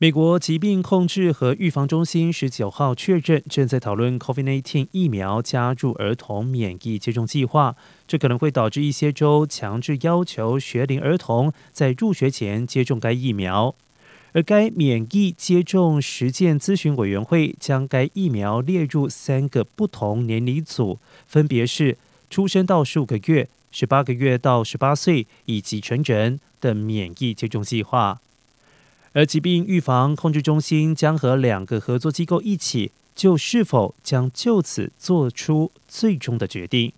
美国疾病控制和预防中心十九号确认，正在讨论 COVID-19 疫苗加入儿童免疫接种计划。这可能会导致一些州强制要求学龄儿童在入学前接种该疫苗。而该免疫接种实践咨询委员会将该疫苗列入三个不同年龄组，分别是出生到十五个月、十八个月到十八岁以及成人的免疫接种计划。而疾病预防控制中心将和两个合作机构一起，就是否将就此做出最终的决定。